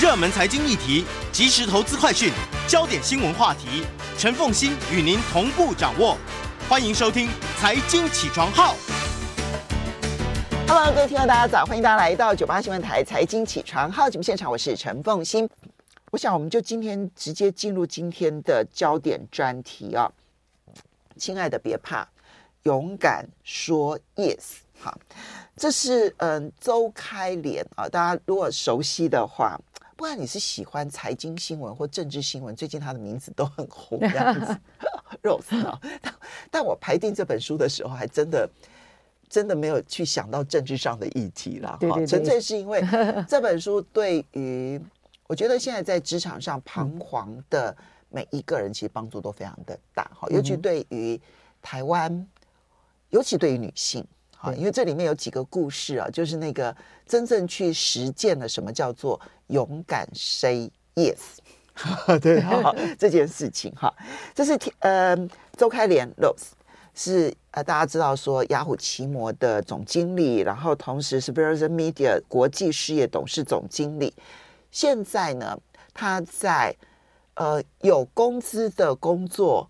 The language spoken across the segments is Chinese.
热门财经议题、即时投资快讯、焦点新闻话题，陈凤欣与您同步掌握。欢迎收听《财经起床号》。Hello，各位听众，大家早！欢迎大家来到九八新闻台《财经起床号》节目现场，我是陈凤欣。我想，我们就今天直接进入今天的焦点专题啊！亲爱的，别怕，勇敢说 yes。好，这是嗯周开连啊，大家如果熟悉的话，不管你是喜欢财经新闻或政治新闻，最近他的名字都很红这样子。Rose 啊，但但我排定这本书的时候，还真的真的没有去想到政治上的议题了。哈，纯粹是因为 这本书对于。我觉得现在在职场上彷徨的每一个人，其实帮助都非常的大哈，尤其对于台湾，尤其对于女性哈，因为这里面有几个故事啊，就是那个真正去实践了什么叫做勇敢 say yes，对。好，这件事情哈，这是呃周开莲 Rose 是呃大家知道说雅虎奇摩的总经理，然后同时是 Verizon Media 国际事业董事总经理。现在呢，他在呃有工资的工作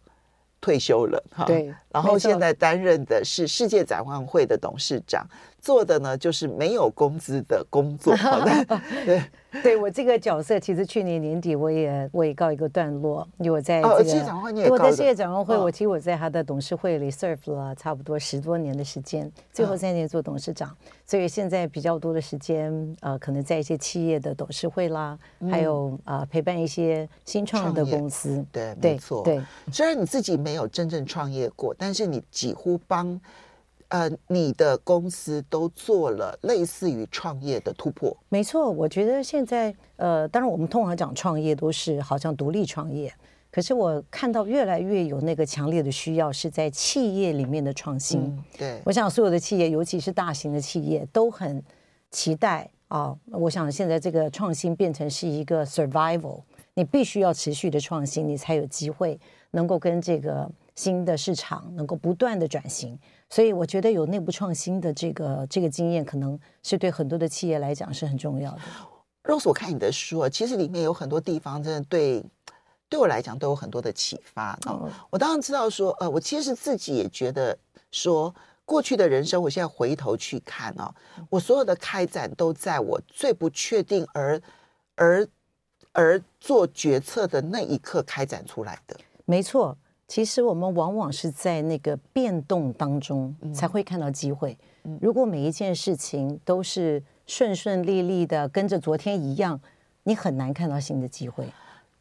退休了哈，对，然后现在担任的是世界展望会的董事长。做的呢，就是没有工资的工作。对，对我这个角色，其实去年年底我也我也告一个段落。因为我在这个，我在世界展望会，我其实我在他的董事会里 serve 了差不多十多年的时间，最后三年做董事长，所以现在比较多的时间，呃，可能在一些企业的董事会啦，还有啊陪伴一些新创的公司。对，没错。对，虽然你自己没有真正创业过，但是你几乎帮。呃，你的公司都做了类似于创业的突破。没错，我觉得现在，呃，当然我们通常讲创业都是好像独立创业，可是我看到越来越有那个强烈的需要是在企业里面的创新。嗯、对，我想所有的企业，尤其是大型的企业，都很期待啊。我想现在这个创新变成是一个 survival，你必须要持续的创新，你才有机会能够跟这个新的市场能够不断的转型。所以我觉得有内部创新的这个这个经验，可能是对很多的企业来讲是很重要的。Rose，我看你的书啊，其实里面有很多地方真的对对我来讲都有很多的启发。哦，我当然知道说，呃，我其实自己也觉得说，过去的人生，我现在回头去看啊，我所有的开展都在我最不确定而而而做决策的那一刻开展出来的。没错。其实我们往往是在那个变动当中才会看到机会。如果每一件事情都是顺顺利利的，跟着昨天一样，你很难看到新的机会。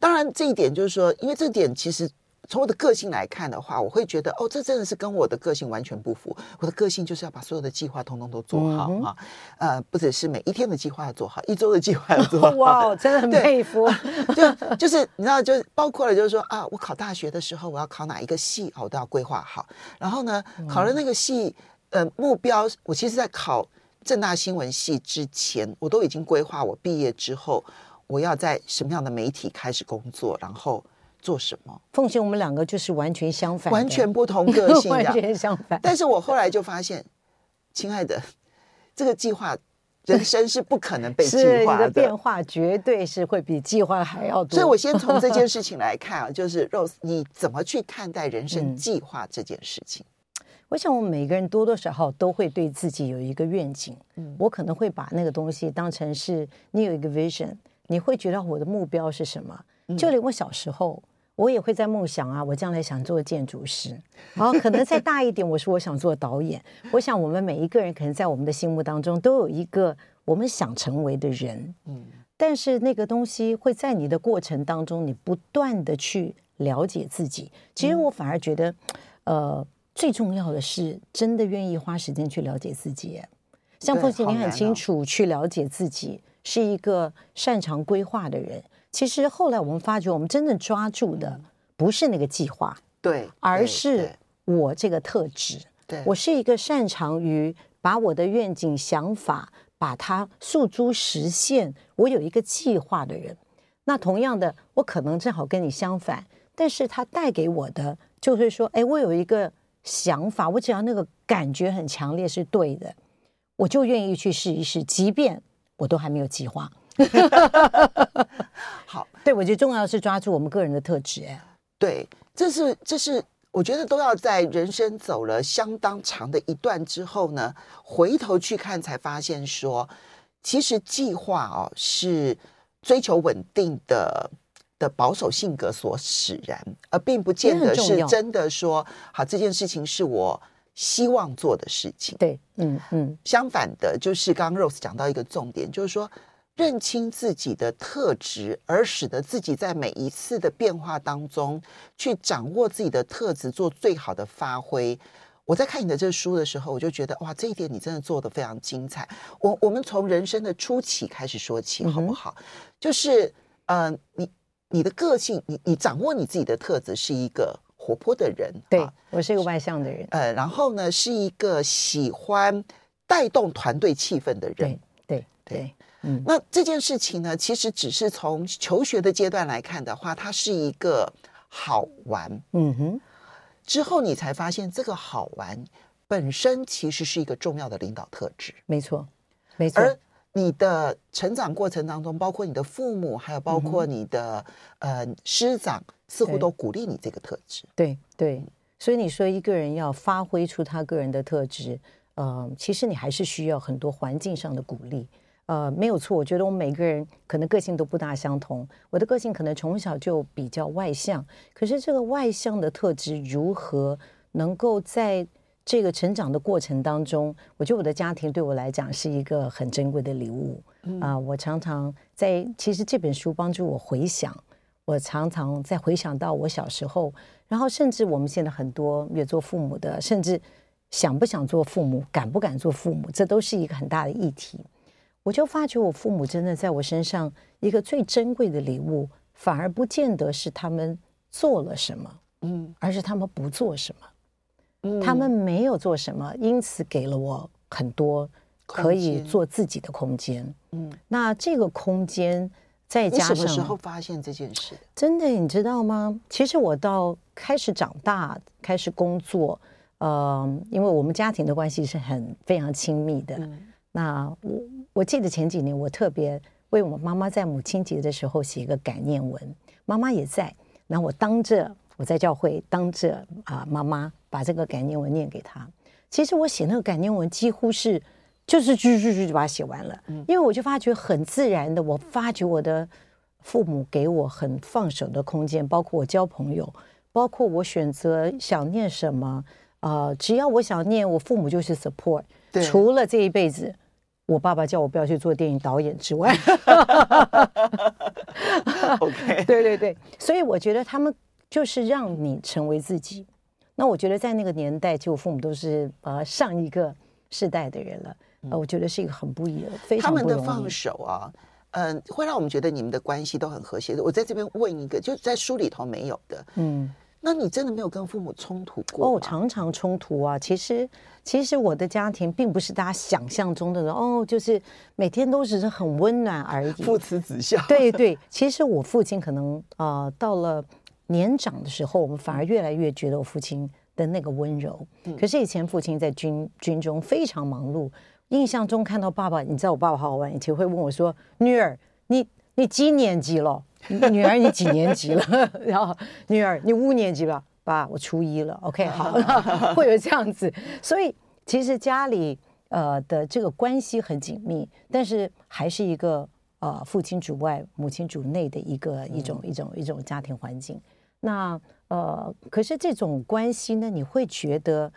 当然，这一点就是说，因为这点其实。从我的个性来看的话，我会觉得哦，这真的是跟我的个性完全不符。我的个性就是要把所有的计划通通都做好哈、嗯，呃，不只是每一天的计划要做好，一周的计划要做好。哇，真的很 佩服。就就是你知道，就包括了，就是说啊，我考大学的时候，我要考哪一个系，我都要规划好。然后呢，考了那个系，呃，目标，我其实在考正大新闻系之前，我都已经规划，我毕业之后我要在什么样的媒体开始工作，然后。做什么？凤馨，我们两个就是完全相反，完全不同个性，完全相反。但是我后来就发现，亲爱的，这个计划，人生是不可能被计划的，的变化绝对是会比计划还要多。所以我先从这件事情来看啊，就是 Rose，你怎么去看待人生计划这件事情？嗯，我想，我们每个人多多少少都会对自己有一个愿景。嗯，我可能会把那个东西当成是你有一个 vision，你会觉得我的目标是什么？就连我小时候。我也会在梦想啊，我将来想做建筑师，好，可能再大一点，我说我想做导演。我想我们每一个人可能在我们的心目当中都有一个我们想成为的人，嗯，但是那个东西会在你的过程当中，你不断的去了解自己。其实我反而觉得，呃，最重要的是真的愿意花时间去了解自己。像凤姐，你很清楚去了解自己，是一个擅长规划的人。其实后来我们发觉，我们真正抓住的不是那个计划，对，而是我这个特质。对，我是一个擅长于把我的愿景、想法把它诉诸实现。我有一个计划的人。那同样的，我可能正好跟你相反，但是他带给我的就是说，哎，我有一个想法，我只要那个感觉很强烈是对的，我就愿意去试一试，即便我都还没有计划。好，对，我觉得重要是抓住我们个人的特质。哎，对，这是这是我觉得都要在人生走了相当长的一段之后呢，回头去看才发现说，其实计划哦是追求稳定的的保守性格所使然，而并不见得是真的说好这件事情是我。希望做的事情，对，嗯嗯，相反的，就是刚刚 Rose 讲到一个重点，就是说认清自己的特质，而使得自己在每一次的变化当中去掌握自己的特质，做最好的发挥。我在看你的这书的时候，我就觉得哇，这一点你真的做的非常精彩。我我们从人生的初期开始说起，好不好？嗯、就是呃，你你的个性，你你掌握你自己的特质是一个。活泼的人，对，我是一个外向的人，呃，然后呢，是一个喜欢带动团队气氛的人，对，对，对，嗯，那这件事情呢，其实只是从求学的阶段来看的话，它是一个好玩，嗯哼，之后你才发现这个好玩本身其实是一个重要的领导特质，没错，没错，而你的成长过程当中，包括你的父母，还有包括你的、嗯、呃师长。似乎都鼓励你这个特质，对对，所以你说一个人要发挥出他个人的特质，呃，其实你还是需要很多环境上的鼓励，呃，没有错。我觉得我们每个人可能个性都不大相同，我的个性可能从小就比较外向，可是这个外向的特质如何能够在这个成长的过程当中，我觉得我的家庭对我来讲是一个很珍贵的礼物啊，呃，我常常在其实这本书帮助我回想。我常常在回想到我小时候，然后甚至我们现在很多也做父母的，甚至想不想做父母，敢不敢做父母，这都是一个很大的议题。我就发觉我父母真的在我身上一个最珍贵的礼物，反而不见得是他们做了什么，嗯，而是他们不做什么，嗯，他们没有做什么，因此给了我很多可以做自己的空间，嗯，那这个空间。再加上，什么时候发现这件事？真的，你知道吗？其实我到开始长大，开始工作，呃，因为我们家庭的关系是很非常亲密的。嗯、那我我记得前几年，我特别为我妈妈在母亲节的时候写一个感念文，妈妈也在。那我当着我在教会当着啊、呃、妈妈把这个感念文念给她。其实我写那个感念文几乎是。就是句句句就把它写完了，因为我就发觉很自然的，我发觉我的父母给我很放手的空间，包括我交朋友，包括我选择想念什么，呃，只要我想念，我父母就是 support。对，除了这一辈子，我爸爸叫我不要去做电影导演之外，OK，对对对，所以我觉得他们就是让你成为自己。那我觉得在那个年代，就我父母都是呃上一个世代的人了。呃，我觉得是一个很不易的，非常。他们的放手啊，嗯、呃，会让我们觉得你们的关系都很和谐的。我在这边问一个，就在书里头没有的，嗯，那你真的没有跟父母冲突过？哦，常常冲突啊。其实，其实我的家庭并不是大家想象中的哦，就是每天都只是很温暖而已，父慈子孝。对对，其实我父亲可能啊、呃，到了年长的时候，我们反而越来越觉得我父亲的那个温柔。嗯、可是以前父亲在军军中非常忙碌。印象中看到爸爸，你知道我爸爸好好玩，以前会问我说：“女儿，你你几年级了？女儿，你几年级了？然后女儿，你五年级了？爸，我初一了。OK，好，会有这样子。所以其实家里呃的这个关系很紧密，但是还是一个呃父亲主外，母亲主内的一个一种一种一种家庭环境。那呃，可是这种关系呢，你会觉得。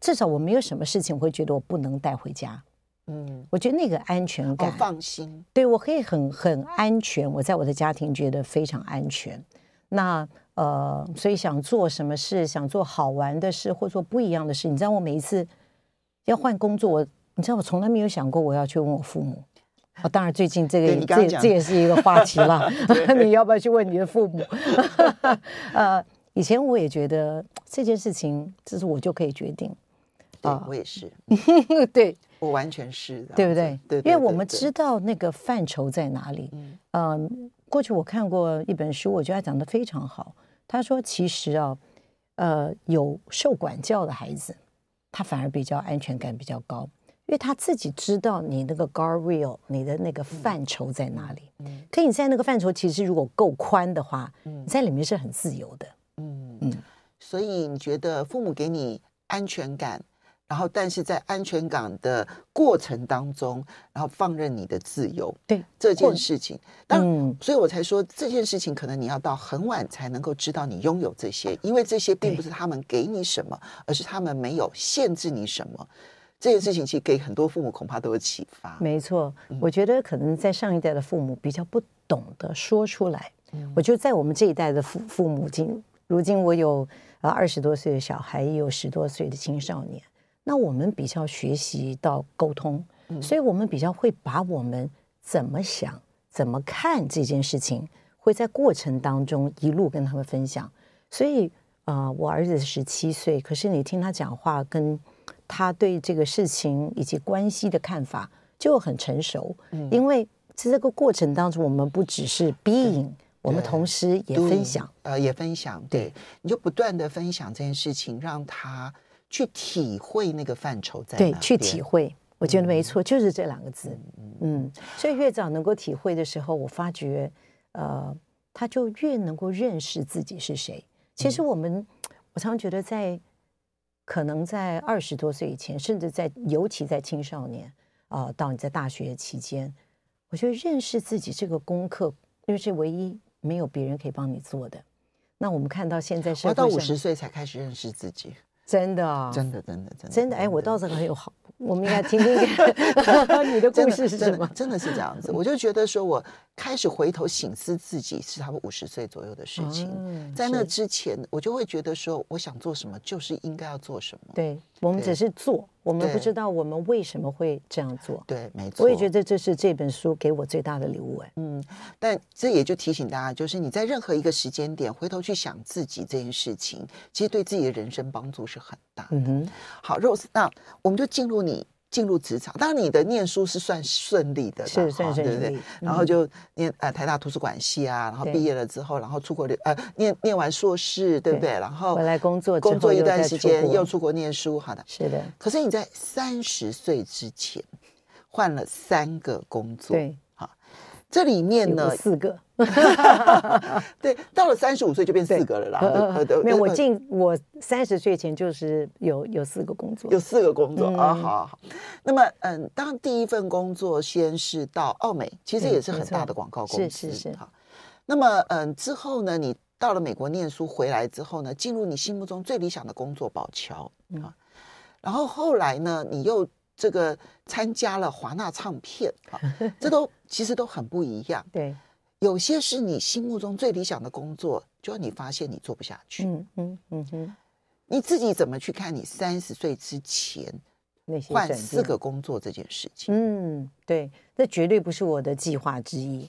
至少我没有什么事情会觉得我不能带回家，嗯，我觉得那个安全感，放心，对我可以很很安全，我在我的家庭觉得非常安全。那呃，所以想做什么事，想做好玩的事，或做不一样的事，你知道，我每一次要换工作，我你知道，我从来没有想过我要去问我父母。啊，当然最近这个这这也是一个话题了，你要不要去问你的父母？呃，以前我也觉得这件事情，这是我就可以决定。对，我也是，对，我完全是的，对不对？对，因为我们知道那个范畴在哪里。嗯，过去我看过一本书，我觉得他讲的非常好。他说，其实啊，呃，有受管教的孩子，他反而比较安全感比较高；因为他自己知道你那个 guardrail，你的那个范畴在哪里。嗯，可以你在那个范畴，其实如果够宽的话，嗯，你在里面是很自由的。嗯嗯，所以你觉得父母给你安全感？然后，但是在安全感的过程当中，然后放任你的自由，对这件事情，当然，嗯、所以我才说这件事情可能你要到很晚才能够知道你拥有这些，因为这些并不是他们给你什么，而是他们没有限制你什么。这件事情其实给很多父母恐怕都有启发。没错，我觉得可能在上一代的父母比较不懂得说出来。嗯、我觉得在我们这一代的父父母，今如今我有啊二十多岁的小孩，也有十多岁的青少年。那我们比较学习到沟通，所以我们比较会把我们怎么想、怎么看这件事情，会在过程当中一路跟他们分享。所以，啊、呃，我儿子十七岁，可是你听他讲话，跟他对这个事情以及关系的看法就很成熟。因为在这个过程当中，我们不只是 being，我们同时也分享，呃，也分享。对，你就不断的分享这件事情，让他。去体会那个范畴在哪？对，去体会，我觉得没错，嗯、就是这两个字。嗯，嗯，所以越早能够体会的时候，我发觉，呃，他就越能够认识自己是谁。其实我们，嗯、我常觉得在，可能在二十多岁以前，甚至在尤其在青少年啊、呃，到你在大学期间，我觉得认识自己这个功课，因为是唯一没有别人可以帮你做的。那我们看到现在是我到五十岁才开始认识自己。真的啊，真的，真的，真的，真的，哎，我倒是很有好。我们应该听听 你的故事是什么？真的是这样子，我就觉得说，我开始回头醒思自己是差不多五十岁左右的事情。在那之前，我就会觉得说，我想做什么，就是应该要做什么。对，我们只是做，我们不知道我们为什么会这样做。对，没错。我也觉得这是这本书给我最大的礼物。哎，嗯，但这也就提醒大家，就是你在任何一个时间点回头去想自己这件事情，其实对自己的人生帮助是很大的。嗯哼。好，Rose，那我们就进入你。你进入职场，当然你的念书是算顺利的，是算顺利，对不对？然后就念呃台大图书馆系啊，然后毕业了之后，然后出国留呃念念完硕士，对不对？然后回来工作，工作一段时间又出国念书，好的，是的。可是你在三十岁之前换了三个工作，对。这里面呢，四个，对，到了三十五岁就变四个了啦。没有，我进我三十岁前就是有有四个工作，有四个工作啊，好好。那么，嗯，当第一份工作先是到澳美，其实也是很大的广告公司，是是是。好，那么，嗯，之后呢，你到了美国念书回来之后呢，进入你心目中最理想的工作宝桥啊，然后后来呢，你又。这个参加了华纳唱片啊，这都其实都很不一样。对，有些是你心目中最理想的工作，就你发现你做不下去。嗯嗯嗯哼，你自己怎么去看你三十岁之前那些换四个工作这件事情？嗯，对，这绝对不是我的计划之一。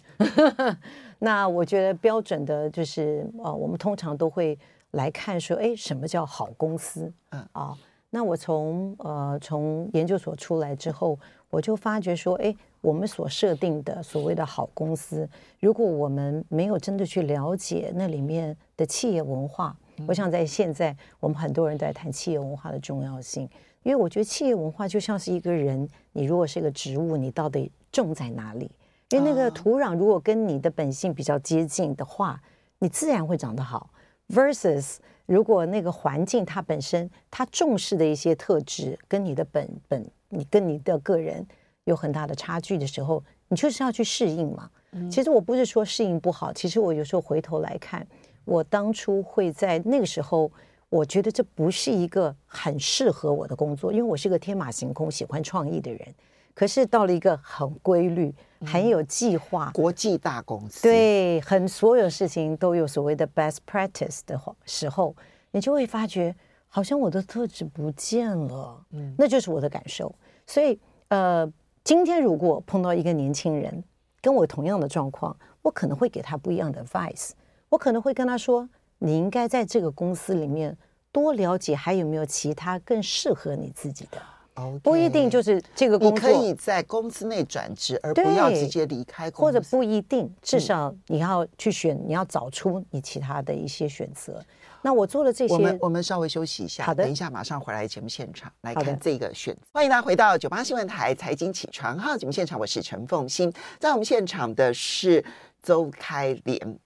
那我觉得标准的就是，呃，我们通常都会来看说，哎，什么叫好公司？嗯啊。那我从呃从研究所出来之后，我就发觉说，哎，我们所设定的所谓的好公司，如果我们没有真的去了解那里面的企业文化，嗯、我想在现在我们很多人都在谈企业文化的重要性，因为我觉得企业文化就像是一个人，你如果是一个植物，你到底种在哪里？因为那个土壤如果跟你的本性比较接近的话，你自然会长得好，versus。如果那个环境它本身它重视的一些特质跟你的本本你跟你的个人有很大的差距的时候，你就是要去适应嘛。其实我不是说适应不好，其实我有时候回头来看，我当初会在那个时候，我觉得这不是一个很适合我的工作，因为我是个天马行空、喜欢创意的人。可是到了一个很规律、很有计划、国际大公司，对，很所有事情都有所谓的 best practice 的时候，你就会发觉，好像我的特质不见了。嗯，那就是我的感受。所以，呃，今天如果碰到一个年轻人跟我同样的状况，我可能会给他不一样的 advice。我可能会跟他说：“你应该在这个公司里面多了解，还有没有其他更适合你自己的。” Okay, 不一定就是这个工作。你可以在公司内转职，而不要直接离开公司。或者不一定，至少你要去选，嗯、你要找出你其他的一些选择。那我做了这些，我们我们稍微休息一下，好的，等一下马上回来节目现场来看这个选择。欢迎大家回到九八新闻台财经起床号节目现场，我是陈凤欣，在我们现场的是周开莲，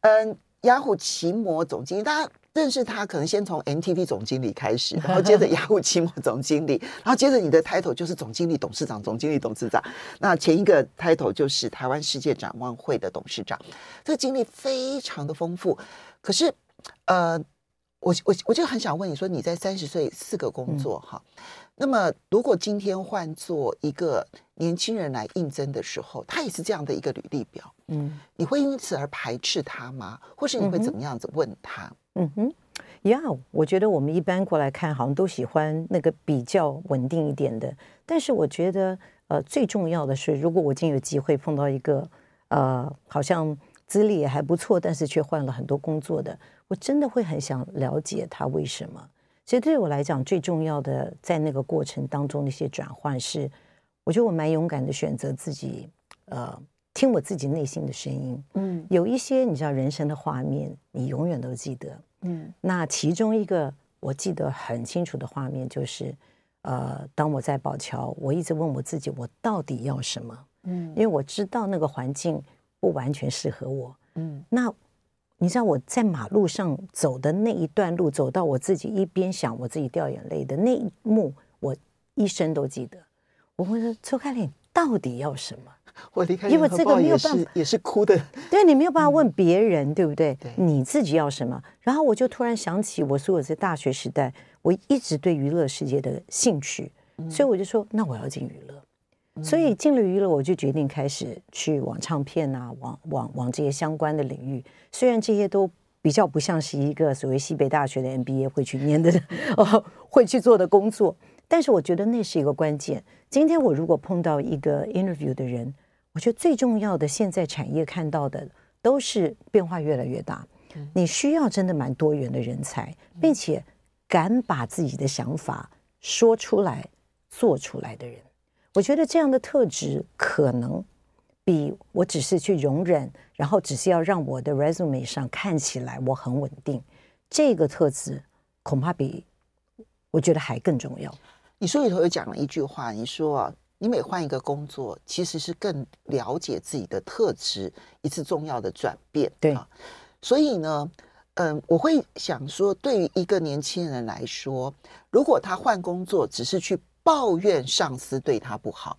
嗯，雅虎奇摩总经理，大家认识他可能先从 NTV 总经理开始，然后接着雅虎 期末总经理，然后接着你的 title 就是总经理、董事长、总经理、董事长。那前一个 title 就是台湾世界展望会的董事长，这个经历非常的丰富，可是。呃，我我我就很想问你说，你在三十岁四个工作哈，嗯、那么如果今天换做一个年轻人来应征的时候，他也是这样的一个履历表，嗯，你会因此而排斥他吗？或是你会怎么样子问他？嗯嗯哼，呀、嗯，我觉得我们一般过来看，好像都喜欢那个比较稳定一点的，但是我觉得，呃，最重要的是，如果我今有机会碰到一个，呃，好像。资历也还不错，但是却换了很多工作的，我真的会很想了解他为什么。其实对我来讲，最重要的在那个过程当中那些转换是，我觉得我蛮勇敢的选择自己，呃，听我自己内心的声音。嗯，有一些你知道人生的画面，你永远都记得。嗯，那其中一个我记得很清楚的画面就是，呃，当我在宝桥，我一直问我自己，我到底要什么？嗯，因为我知道那个环境。不完全适合我，嗯，那你知道我在马路上走的那一段路，走到我自己一边想我自己掉眼泪的那一幕，我一生都记得。我会说：“邹开莲，到底要什么？”我离开因为这个没有办法，也是哭的。对，你没有办法问别人，嗯、对不对？对，你自己要什么？然后我就突然想起，我说我在大学时代，我一直对娱乐世界的兴趣，嗯、所以我就说，那我要进娱乐。所以进了娱乐，我就决定开始去往唱片啊，往往往这些相关的领域。虽然这些都比较不像是一个所谓西北大学的 MBA 会去念的 哦，会去做的工作，但是我觉得那是一个关键。今天我如果碰到一个 interview 的人，我觉得最重要的，现在产业看到的都是变化越来越大，你需要真的蛮多元的人才，并且敢把自己的想法说出来、做出来的人。我觉得这样的特质可能比我只是去容忍，然后只是要让我的 resume 上看起来我很稳定，这个特质恐怕比我觉得还更重要。你书里头有讲了一句话，你说啊，你每换一个工作，其实是更了解自己的特质一次重要的转变。对啊，所以呢，嗯，我会想说，对于一个年轻人来说，如果他换工作只是去。抱怨上司对他不好，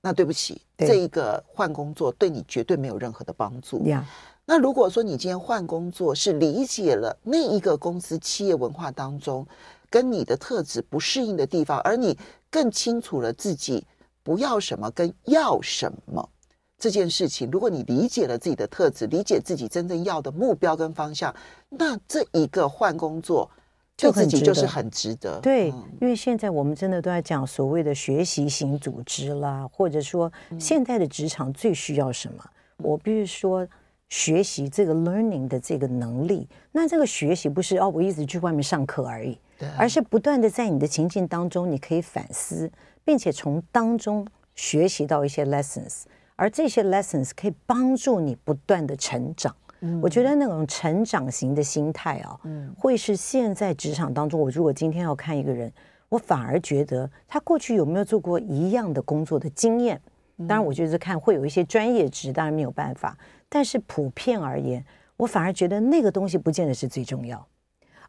那对不起，这一个换工作对你绝对没有任何的帮助。Yeah. 那如果说你今天换工作是理解了那一个公司企业文化当中跟你的特质不适应的地方，而你更清楚了自己不要什么跟要什么这件事情，如果你理解了自己的特质，理解自己真正要的目标跟方向，那这一个换工作。就自己就是很值得，对，因为现在我们真的都在讲所谓的学习型组织啦，或者说现在的职场最需要什么？我必须说，学习这个 learning 的这个能力，那这个学习不是哦，我一直去外面上课而已，而是不断的在你的情境当中，你可以反思，并且从当中学习到一些 lessons，而这些 lessons 可以帮助你不断的成长。我觉得那种成长型的心态啊，嗯，会是现在职场当中，我如果今天要看一个人，我反而觉得他过去有没有做过一样的工作的经验。当然，我觉得看会有一些专业值，当然没有办法。但是普遍而言，我反而觉得那个东西不见得是最重要，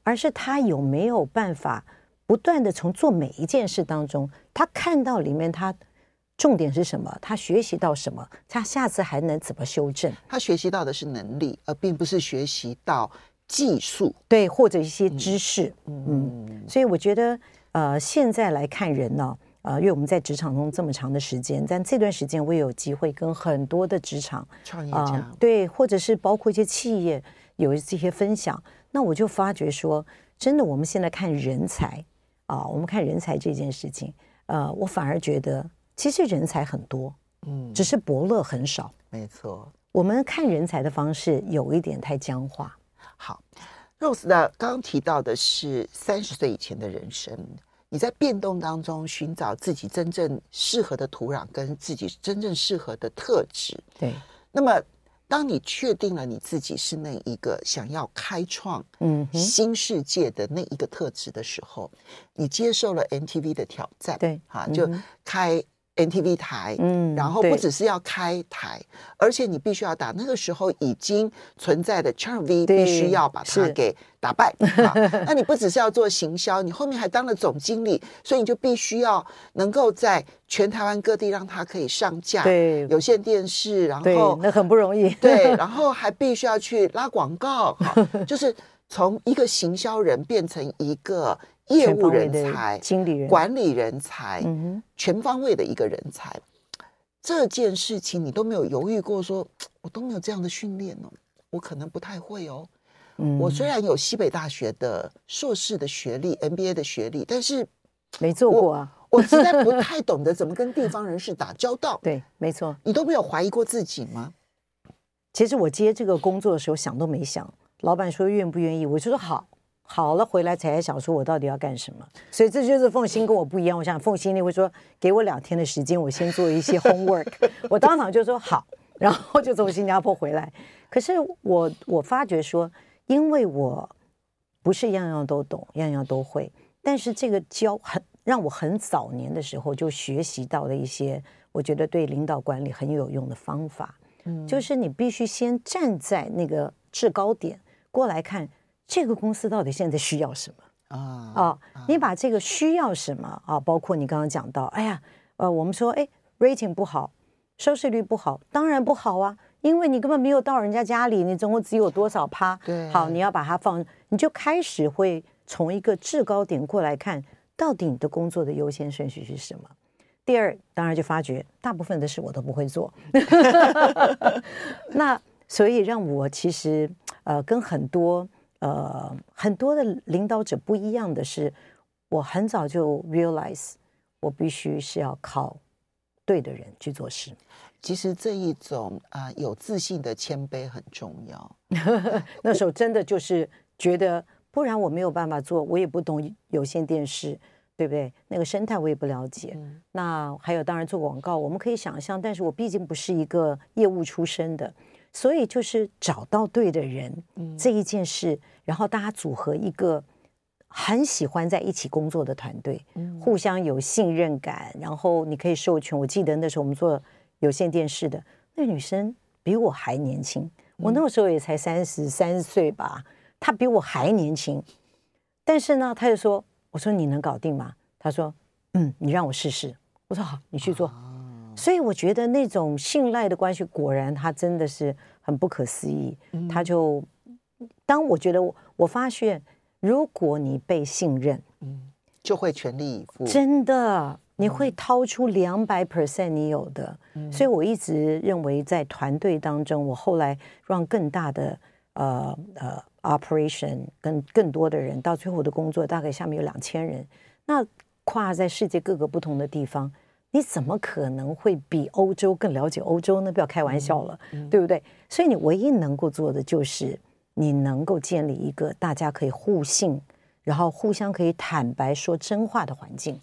而是他有没有办法不断的从做每一件事当中，他看到里面他。重点是什么？他学习到什么？他下次还能怎么修正？他学习到的是能力，而并不是学习到技术，对，或者一些知识。嗯，嗯，所以我觉得，呃，现在来看人呢，呃，因为我们在职场中这么长的时间，但这段时间我也有机会跟很多的职场创业家，呃，对，或者是包括一些企业有这些分享，那我就发觉说，真的，我们现在看人才啊，呃，我们看人才这件事情，呃，我反而觉得。其实人才很多，嗯，只是伯乐很少。没错，我们看人才的方式有一点太僵化。好，Rose 的刚刚提到的是三十岁以前的人生，你在变动当中寻找自己真正适合的土壤跟自己真正适合的特质。对，那么当你确定了你自己是那一个想要开创嗯新世界的那一个特质的时候，嗯、你接受了 MTV 的挑战，对，哈，就开。NTV 台，嗯，然后不只是要开台，而且你必须要打那个时候已经存在的 Channel V，必须要把它给打败。那你不只是要做行销，你后面还当了总经理，所以你就必须要能够在全台湾各地让它可以上架，对，有线电视，然后那很不容易，对，然后还必须要去拉广告，就是从一个行销人变成一个。业务人才、经理人、管理人才，嗯、全方位的一个人才，这件事情你都没有犹豫过说，说我都没有这样的训练哦，我可能不太会哦。嗯、我虽然有西北大学的硕士的学历、MBA 的学历，但是没做过啊。我实在不太懂得怎么跟地方人士打交道。对，没错。你都没有怀疑过自己吗？其实我接这个工作的时候想都没想，老板说愿不愿意，我就说好。好了，回来才想说，我到底要干什么？所以这就是凤馨跟我不一样。我想凤馨你会说，给我两天的时间，我先做一些 homework。我当场就说好，然后就从新加坡回来。可是我我发觉说，因为我不是样样都懂，样样都会，但是这个教很让我很早年的时候就学习到了一些，我觉得对领导管理很有用的方法。嗯，就是你必须先站在那个制高点过来看。这个公司到底现在需要什么啊？啊，你把这个需要什么啊，包括你刚刚讲到，哎呀，呃，我们说，哎，rating 不好，收视率不好，当然不好啊，因为你根本没有到人家家里，你总共只有多少趴？对，好，你要把它放，你就开始会从一个制高点过来看，到底你的工作的优先顺序是什么？第二，当然就发觉大部分的事我都不会做，那所以让我其实呃跟很多。呃，很多的领导者不一样的是，我很早就 realize 我必须是要靠对的人去做事。其实这一种啊、呃，有自信的谦卑很重要。那时候真的就是觉得，不然我没有办法做，我也不懂有线电视，对不对？那个生态我也不了解。嗯、那还有，当然做广告，我们可以想象，但是我毕竟不是一个业务出身的。所以就是找到对的人，嗯、这一件事，然后大家组合一个很喜欢在一起工作的团队，嗯、互相有信任感，然后你可以授权。我记得那时候我们做有线电视的那女生比我还年轻，嗯、我那个时候也才三十三岁吧，她比我还年轻。但是呢，她就说：“我说你能搞定吗？”她说：“嗯，你让我试试。”我说：“好，你去做。啊”所以我觉得那种信赖的关系，果然他真的是很不可思议。嗯、他就当我觉得我我发现，如果你被信任，嗯，就会全力以赴。真的，你会掏出两百 percent 你有的。嗯、所以我一直认为，在团队当中，我后来让更大的呃呃 operation 跟更多的人，到最后的工作大概下面有两千人，那跨在世界各个不同的地方。你怎么可能会比欧洲更了解欧洲呢？不要开玩笑了，对不对？所以你唯一能够做的就是，你能够建立一个大家可以互信，然后互相可以坦白说真话的环境。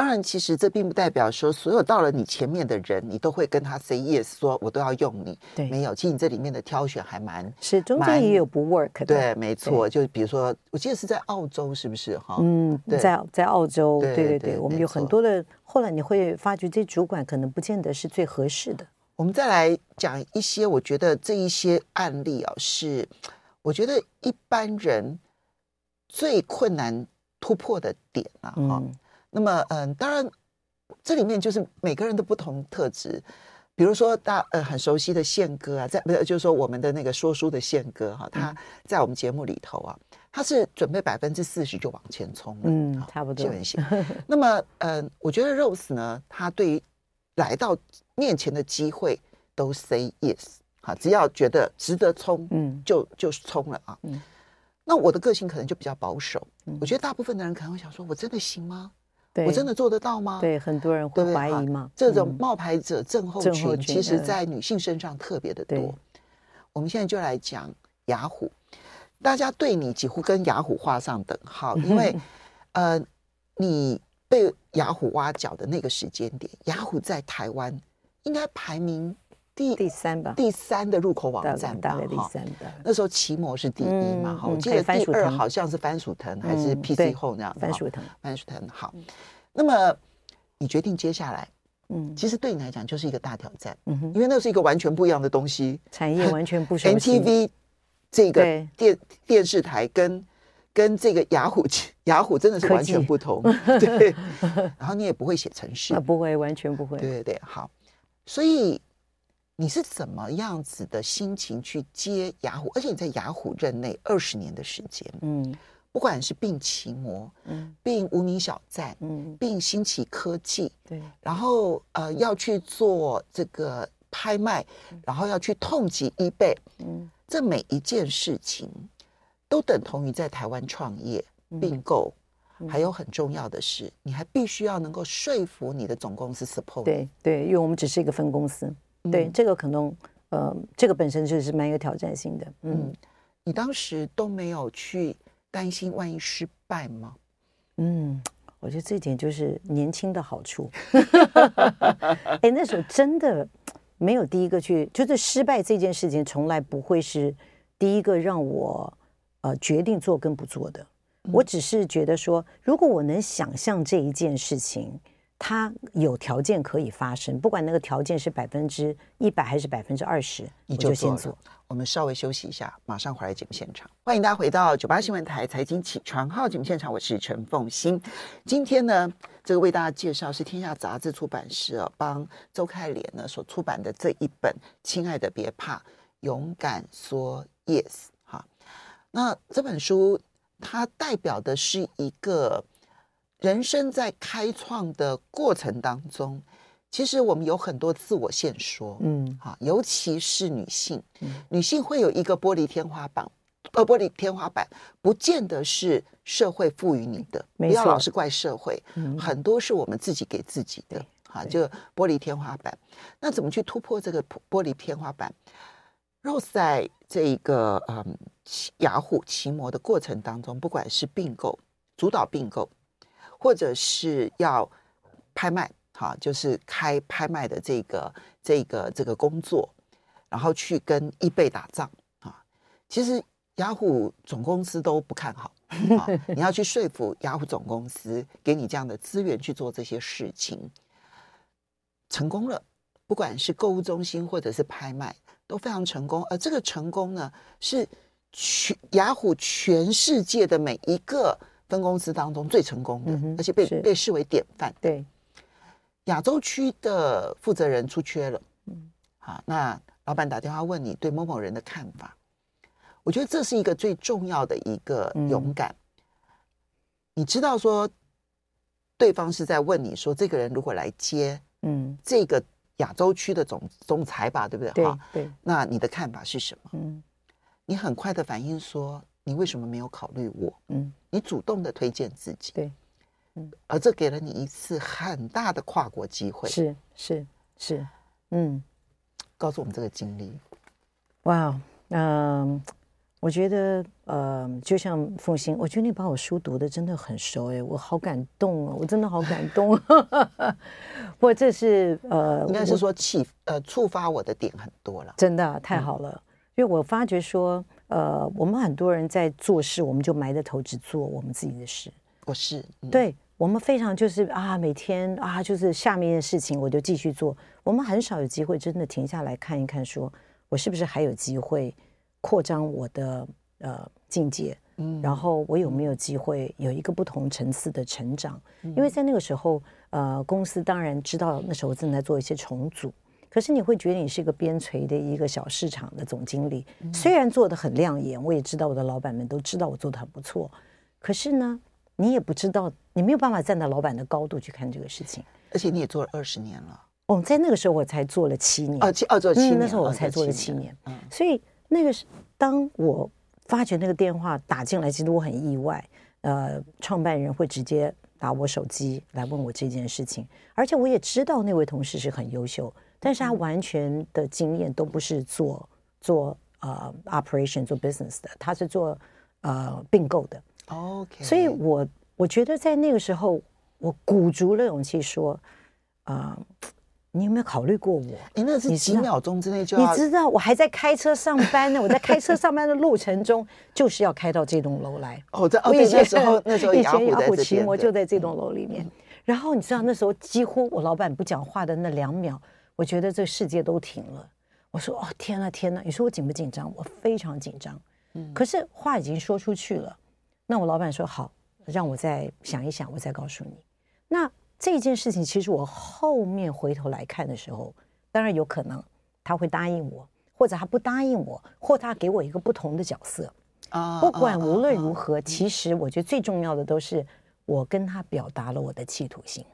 当然，其实这并不代表说所有到了你前面的人，你都会跟他 say yes，说我都要用你。对，没有。其实你这里面的挑选还蛮是中间也有不 work 的。对，没错。对就比如说，我记得是在澳洲，是不是哈？嗯，对在在澳洲，对对对，我们有很多的。错后来你会发觉，这主管可能不见得是最合适的。我们再来讲一些，我觉得这一些案例啊，是我觉得一般人最困难突破的点啊，哈、嗯。那么，嗯，当然，这里面就是每个人的不同特质。比如说，大呃很熟悉的宪哥啊，在不是就是说我们的那个说书的宪哥哈，他在我们节目里头啊，他是准备百分之四十就往前冲了，嗯，差不多。基本性。那么，嗯，我觉得 Rose 呢，他对于来到面前的机会都 say yes，哈，只要觉得值得冲，嗯，就就冲了啊。嗯。那我的个性可能就比较保守，我觉得大部分的人可能会想说，我真的行吗？对我真的做得到吗？对，很多人会怀疑嘛。这种冒牌者症候群，嗯、其实在女性身上特别的多。我们现在就来讲雅虎，大家对你几乎跟雅虎画上等号，因为呃，你被雅虎挖角的那个时间点，雅虎在台湾应该排名第第三吧，第三的入口网站吧，大概第三的。那时候奇摩是第一嘛，哈，我记得第二好像是番薯藤还是 PC Home 那样。番薯藤，番薯藤。好，那么你决定接下来，嗯，其实对你来讲就是一个大挑战，嗯哼，因为那是一个完全不一样的东西，产业完全不熟悉。MTV 这个电电视台跟跟这个雅虎，雅虎真的是完全不同，对。然后你也不会写程式，不会，完全不会。对对对，好。所以你是怎么样子的心情去接雅虎？而且你在雅虎任内二十年的时间，嗯，不管是并奇摩，嗯，并无名小站，嗯，并新奇科技，对，然后呃要去做这个拍卖，然后要去痛击 eBay，嗯，这每一件事情。都等同于在台湾创业并购，还有很重要的是，你还必须要能够说服你的总公司 support。对对，因为我们只是一个分公司，对这个可能呃，这个本身就是蛮有挑战性的。嗯，你当时都没有去担心万一失败吗？嗯，我觉得这点就是年轻的好处。哎，那时候真的没有第一个去，就是失败这件事情从来不会是第一个让我。呃，决定做跟不做的，我只是觉得说，如果我能想象这一件事情，它有条件可以发生，不管那个条件是百分之一百还是百分之二十，你就先做。我们稍微休息一下，马上回来节目现场。欢迎大家回到九八新闻台财经起床号节目现场，我是陈凤欣。今天呢，这个为大家介绍是天下杂志出版社啊，帮周开莲呢所出版的这一本《亲爱的别怕，勇敢说 Yes》。哈那这本书，它代表的是一个人生在开创的过程当中，其实我们有很多自我限缩，嗯，啊，尤其是女性，女性会有一个玻璃天花板，呃，玻璃天花板不见得是社会赋予你的，不要老是怪社会，嗯很多是我们自己给自己的，啊，就玻璃天花板。那怎么去突破这个玻璃天花板？Rose 在这一个嗯雅虎奇摩的过程当中，不管是并购、主导并购，或者是要拍卖，哈，就是开拍卖的这个这个这个工作，然后去跟 eBay 打仗啊，其实雅虎总公司都不看好啊，你要去说服雅虎总公司给你这样的资源去做这些事情，成功了，不管是购物中心或者是拍卖。都非常成功，而这个成功呢，是全雅虎全世界的每一个分公司当中最成功的，嗯、而且被被视为典范。对，亚洲区的负责人出缺了，嗯，好，那老板打电话问你对某某人的看法，我觉得这是一个最重要的一个勇敢。嗯、你知道说，对方是在问你说，这个人如果来接，嗯，这个。亚洲区的总总裁吧，对不对？哈，对。那你的看法是什么？嗯，你很快的反应说，你为什么没有考虑我？嗯，你主动的推荐自己，对，嗯，而这给了你一次很大的跨国机会。是是是，嗯，告诉我们这个经历。哇，嗯。我觉得，呃，就像凤欣，我觉得你把我书读的真的很熟，哎，我好感动哦，我真的好感动。不过这是呃，应该是说启呃触发我的点很多了，真的太好了。嗯、因为我发觉说，呃，我们很多人在做事，我们就埋着头只做我们自己的事。我是，嗯、对我们非常就是啊，每天啊，就是下面的事情我就继续做，我们很少有机会真的停下来看一看，说我是不是还有机会。扩张我的呃境界，嗯，然后我有没有机会有一个不同层次的成长？嗯，因为在那个时候，呃，公司当然知道那时候正在做一些重组，可是你会觉得你是一个边陲的一个小市场的总经理，嗯，虽然做的很亮眼，我也知道我的老板们都知道我做的很不错，可是呢，你也不知道，你没有办法站在老板的高度去看这个事情，而且你也做了二十年了，哦，在那个时候我才做了七年，哦，七哦做七年，嗯，那时候我才做了七年，嗯，所以。那个是当我发觉那个电话打进来，其实我很意外。呃，创办人会直接打我手机来问我这件事情，而且我也知道那位同事是很优秀，但是他完全的经验都不是做做呃 operation 做 business 的，他是做呃并购的。OK，所以我我觉得在那个时候，我鼓足了勇气说，啊、呃，你有没有考虑过我？哎，那是几秒钟之内就要你知道，我还在开车上班呢。我在开车上班的路程中，就是要开到这栋楼来。哦，在哦，对，那时候那时候以前雅虎奇摩就在这栋楼里面。嗯、然后你知道，那时候几乎我老板不讲话的那两秒，我觉得这世界都停了。我说：“哦，天呐，天呐！你说我紧不紧张？我非常紧张。嗯，可是话已经说出去了。那我老板说好，让我再想一想，我再告诉你。那这件事情，其实我后面回头来看的时候，当然有可能他会答应我，或者他不答应我，或他给我一个不同的角色。啊，不管无论如何，其实我觉得最重要的都是我跟他表达了我的企图心。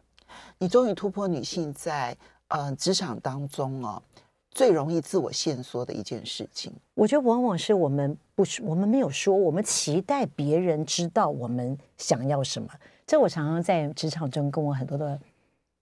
你终于突破女性在呃职场当中哦。”最容易自我限缩的一件事情，我觉得往往是我们不是我们没有说，我们期待别人知道我们想要什么。这我常常在职场中跟我很多的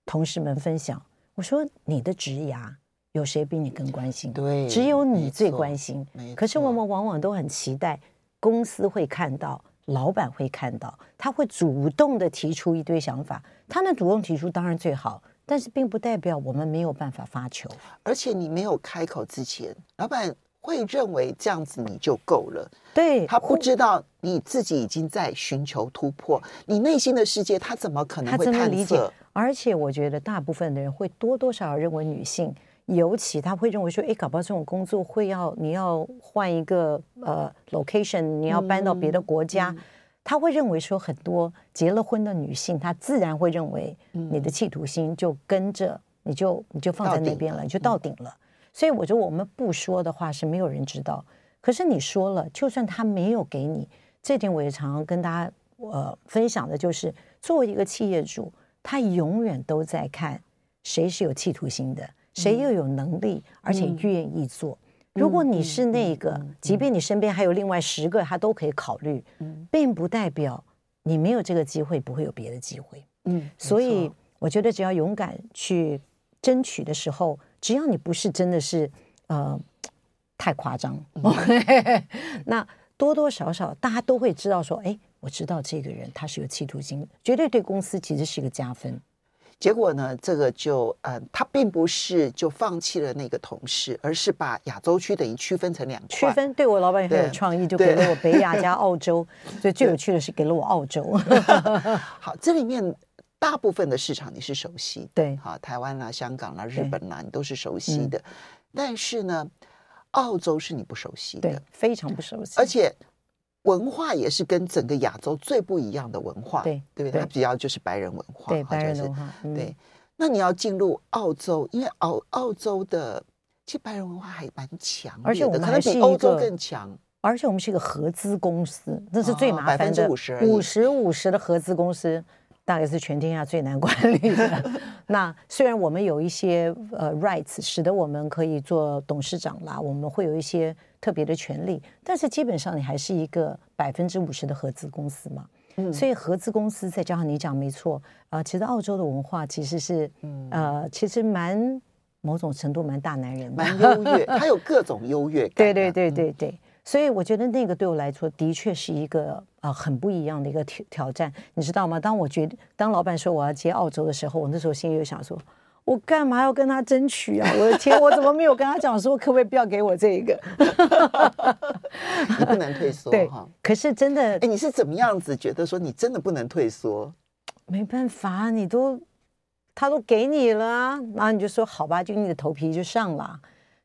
同事们分享。我说：“你的职涯有谁比你更关心？对，只有你最关心。可是我们往往都很期待公司会看到，老板会看到，他会主动的提出一堆想法。他能主动提出，当然最好。”但是并不代表我们没有办法发球，而且你没有开口之前，老板会认为这样子你就够了。对，他不知道你自己已经在寻求突破，你内心的世界他怎么可能会探测？而且我觉得大部分的人会多多少少认为女性，尤其他会认为说，哎，搞不好这种工作会要你要换一个呃 location，你要搬到别的国家。嗯嗯他会认为说，很多结了婚的女性，她自然会认为你的企图心就跟着你就你就放在那边了，你就到顶了。所以我觉得我们不说的话是没有人知道，可是你说了，就算他没有给你，这点我也常常跟大家呃分享的就是，作为一个企业主，他永远都在看谁是有企图心的，谁又有能力而且愿意做。如果你是那个，即便你身边还有另外十个，他都可以考虑，并不代表你没有这个机会，不会有别的机会。嗯，所以我觉得只要勇敢去争取的时候，只要你不是真的是呃太夸张，那多多少少大家都会知道说，哎，我知道这个人他是有企图心，绝对对公司其实是一个加分。结果呢，这个就嗯、呃，他并不是就放弃了那个同事，而是把亚洲区等于区分成两块。区分，对我老板也很有创意，就给了我北亚加澳洲。所以最有趣的是给了我澳洲。好，这里面大部分的市场你是熟悉，对，好，台湾啦、香港啦、日本啦，你都是熟悉的。嗯、但是呢，澳洲是你不熟悉的，对，非常不熟悉，而且。文化也是跟整个亚洲最不一样的文化，对对不对？它比较就是白人文化，对白人文化。对，那你要进入澳洲，因为澳澳洲的其实白人文化还蛮强，而且我们可能比欧洲更强。而且我们是一个合资公司，那是最麻烦的，百分之五十五十五十的合资公司。大概是全天下最难管理的。那虽然我们有一些呃 rights，使得我们可以做董事长啦，我们会有一些特别的权利，但是基本上你还是一个百分之五十的合资公司嘛。嗯，所以合资公司再加上你讲没错啊，呃，其实澳洲的文化其实是呃，其实蛮某种程度蛮大男人的，蛮 优越，它有各种优越感。对对对对对。所以我觉得那个对我来说的确是一个啊、呃、很不一样的一个挑挑战，你知道吗？当我觉得当老板说我要接澳洲的时候，我那时候心里就想说，我干嘛要跟他争取啊？我的天，我怎么没有跟他讲说可不可以不要给我这个？你不能退缩，对哈。可是真的，哎，你是怎么样子觉得说你真的不能退缩？没办法，你都他都给你了，然后你就说好吧，就硬着头皮就上了。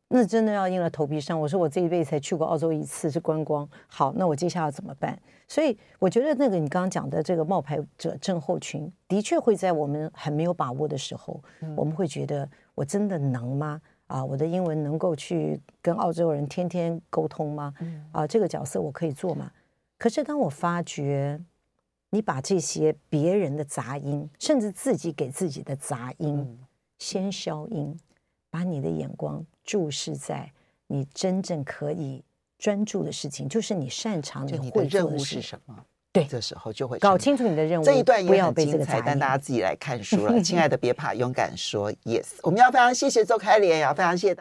那真的要硬了头皮上。我说我这一辈子才去过澳洲一次，是观光。好，那我接下来怎么办？所以我觉得那个你刚刚讲的这个冒牌者症候群，的确会在我们很没有把握的时候，嗯、我们会觉得我真的能吗？啊，我的英文能够去跟澳洲人天天沟通吗？嗯、啊，这个角色我可以做吗？可是当我发觉你把这些别人的杂音，甚至自己给自己的杂音，嗯、先消音，把你的眼光。注视在你真正可以专注的事情，就是你擅长、你会做的任务是什么？对，这时候就会搞清楚你的任务。这一段也很精彩，但大家自己来看书了。亲爱的，别怕，勇敢说 yes。我们要非常谢谢周开莲，也要非常谢谢。